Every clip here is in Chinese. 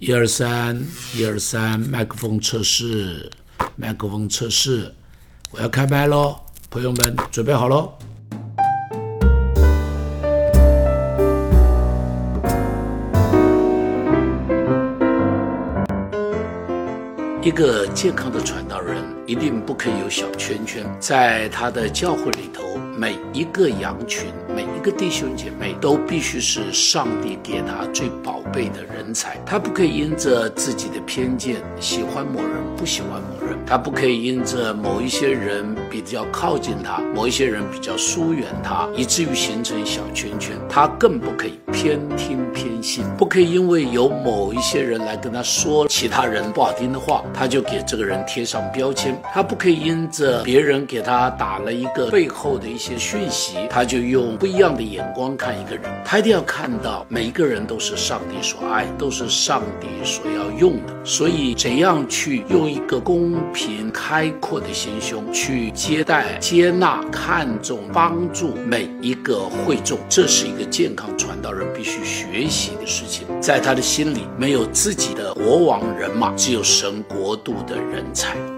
一二三，一二三，麦克风测试，麦克风测试，我要开麦喽，朋友们准备好喽。一个健康的传道人一定不可以有小圈圈，在他的教会里头，每一个羊群，每一个弟兄姐妹都必须是上帝给他最宝贝的人才。他不可以因着自己的偏见喜欢某人，不喜欢某人；他不可以因着某一些人比较靠近他，某一些人比较疏远他，以至于形成小圈圈。他更不可以偏听偏信，不可以因为有某一些人来跟他说其他人不好听的话。他就给这个人贴上标签，他不可以因着别人给他打了一个背后的一些讯息，他就用不一样的眼光看一个人。他一定要看到每一个人都是上帝所爱，都是上帝所要用的。所以，怎样去用一个公平开阔的心胸去接待、接纳、看重、帮助每一个会众，这是一个健康传道人必须学习的事情。在他的心里，没有自己的国王人马，只有神国。度的人才。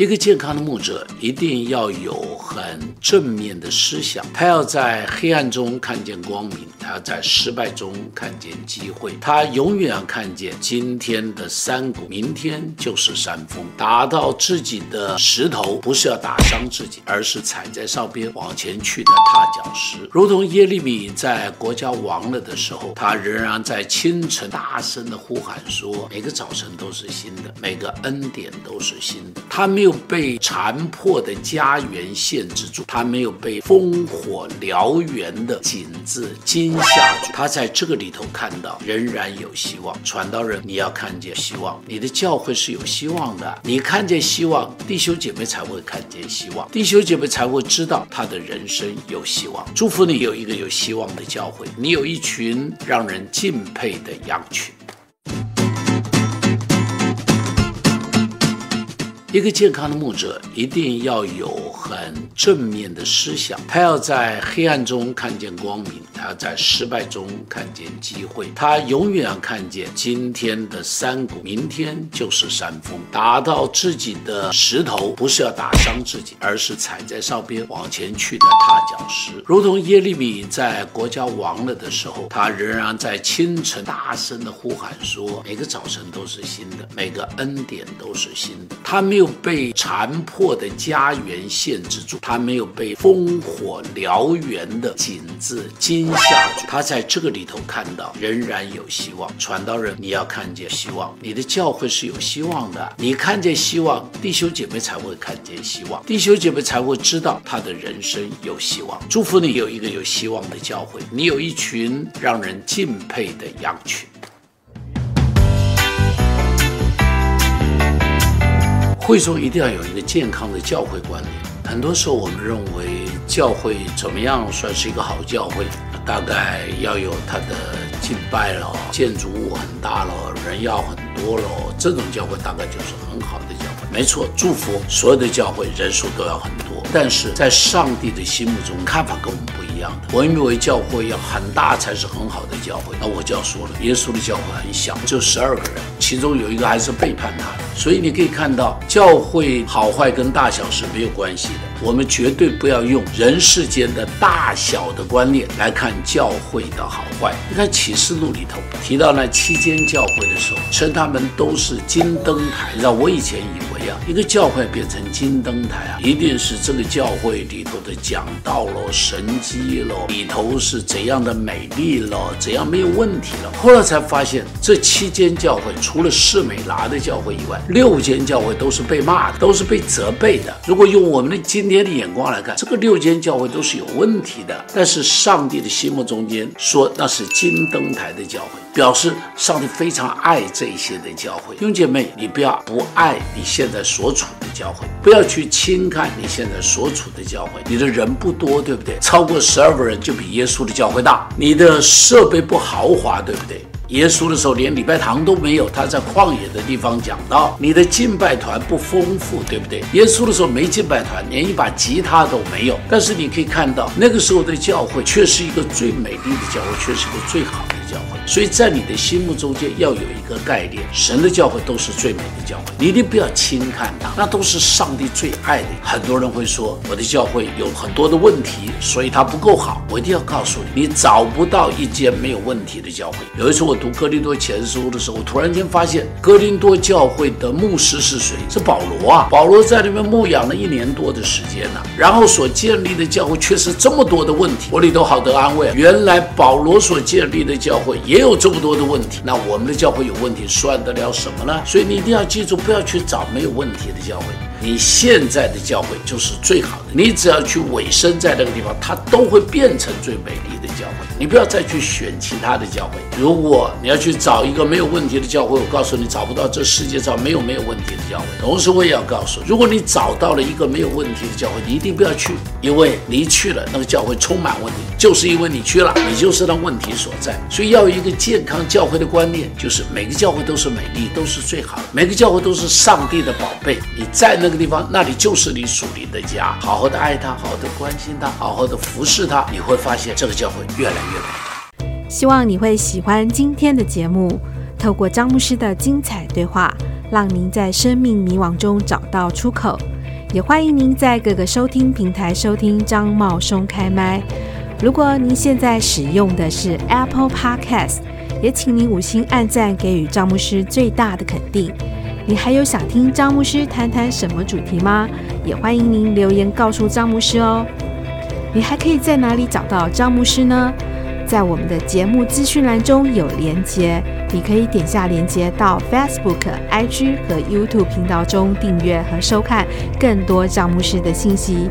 一个健康的牧者一定要有很正面的思想，他要在黑暗中看见光明，他要在失败中看见机会，他永远看见今天的山谷，明天就是山峰。打到自己的石头，不是要打伤自己，而是踩在上边往前去的踏脚石。如同耶利米在国家亡了的时候，他仍然在清晨大声的呼喊说：“每个早晨都是新的，每个恩典都是新的。”他没有。被残破的家园限制住，他没有被烽火燎原的景致惊吓住，他在这个里头看到仍然有希望。传道人，你要看见希望，你的教会是有希望的。你看见希望，弟兄姐妹才会看见希望，弟兄姐妹才会知道他的人生有希望。祝福你有一个有希望的教会，你有一群让人敬佩的羊群。一个健康的牧者一定要有很正面的思想，他要在黑暗中看见光明，他要在失败中看见机会，他永远看见今天的山谷，明天就是山峰。打到自己的石头，不是要打伤自己，而是踩在上边往前去的踏脚石。如同耶利米在国家亡了的时候，他仍然在清晨大声的呼喊说：“每个早晨都是新的，每个恩典都是新的。”他没有。没有被残破的家园限制住，他没有被烽火燎原的景致惊吓住，他在这个里头看到仍然有希望。传道人，你要看见希望，你的教会是有希望的。你看见希望，弟兄姐妹才会看见希望，弟兄姐妹才会知道他的人生有希望。祝福你有一个有希望的教会，你有一群让人敬佩的羊群。会中一定要有一个健康的教会观念。很多时候，我们认为教会怎么样算是一个好教会？大概要有它的敬拜了，建筑物很大了，人要很多了，这种教会大概就是很好的教会。没错，祝福所有的教会人数都要很多，但是在上帝的心目中看法跟我们不一样的。我认为教会要很大才是很好的教会，那我就要说了，耶稣的教会很小，就十二个人，其中有一个还是背叛他的。所以你可以看到，教会好坏跟大小是没有关系的。我们绝对不要用人世间的大小的观念来看教会的好坏。你看启示录里头提到那七间教会的时候，称他们都是金灯台。让我以前以为啊，一个教会变成金灯台啊，一定是这个教会里头的讲道咯、神机咯，里头是怎样的美丽咯，怎样没有问题了。后来才发现，这七间教会除了士美拿的教会以外，六间教会都是被骂的，都是被责备的。如果用我们的今爹的眼光来看，这个六间教会都是有问题的。但是上帝的心目中间说那是金灯台的教会，表示上帝非常爱这些的教会。兄姐妹，你不要不爱你现在所处的教会，不要去轻看你现在所处的教会。你的人不多，对不对？超过十二个人就比耶稣的教会大。你的设备不豪华，对不对？耶稣的时候连礼拜堂都没有，他在旷野的地方讲道，你的敬拜团不丰富，对不对？耶稣的时候没敬拜团，连一把吉他都没有。但是你可以看到，那个时候的教会却是一个最美丽的教会，却是一个最好的教会。所以在你的心目中间要有一个概念，神的教会都是最美的教会，你一定不要轻看它，那都是上帝最爱的。很多人会说我的教会有很多的问题，所以它不够好。我一定要告诉你，你找不到一间没有问题的教会。有一次我读哥林多前书的时候，我突然间发现哥林多教会的牧师是谁？是保罗啊！保罗在那边牧养了一年多的时间呢，然后所建立的教会却是这么多的问题，我里头好得安慰。原来保罗所建立的教会也。有这么多的问题，那我们的教会有问题，算得了什么呢？所以你一定要记住，不要去找没有问题的教会。你现在的教会就是最好的，你只要去委身在那个地方，它都会变成最美丽的教会。你不要再去选其他的教会。如果你要去找一个没有问题的教会，我告诉你，找不到。这世界上没有没有问题的教会。同时，我也要告诉，如果你找到了一个没有问题的教会，你一定不要去，因为你去了，那个教会充满问题，就是因为你去了，你就是那问题所在。所以要有一个健康教会的观念，就是每个教会都是美丽，都是最好的，每个教会都是上帝的宝贝。你在。那个地方，那里就是你属灵的家。好好的爱他，好的关心他，好好的服侍他，你会发现这个教会越来越美。希望你会喜欢今天的节目。透过张牧师的精彩对话，让您在生命迷惘中找到出口。也欢迎您在各个收听平台收听张茂松开麦。如果您现在使用的是 Apple Podcast，也请您五星按赞，给予张牧师最大的肯定。你还有想听张牧师谈谈什么主题吗？也欢迎您留言告诉张牧师哦。你还可以在哪里找到张牧师呢？在我们的节目资讯栏中有连接，你可以点下连接到 Facebook、IG 和 YouTube 频道中订阅和收看更多张牧师的信息。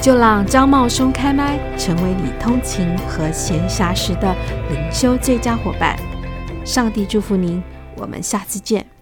就让张茂松开麦，成为你通勤和闲暇时的灵修最佳伙伴。上帝祝福您，我们下次见。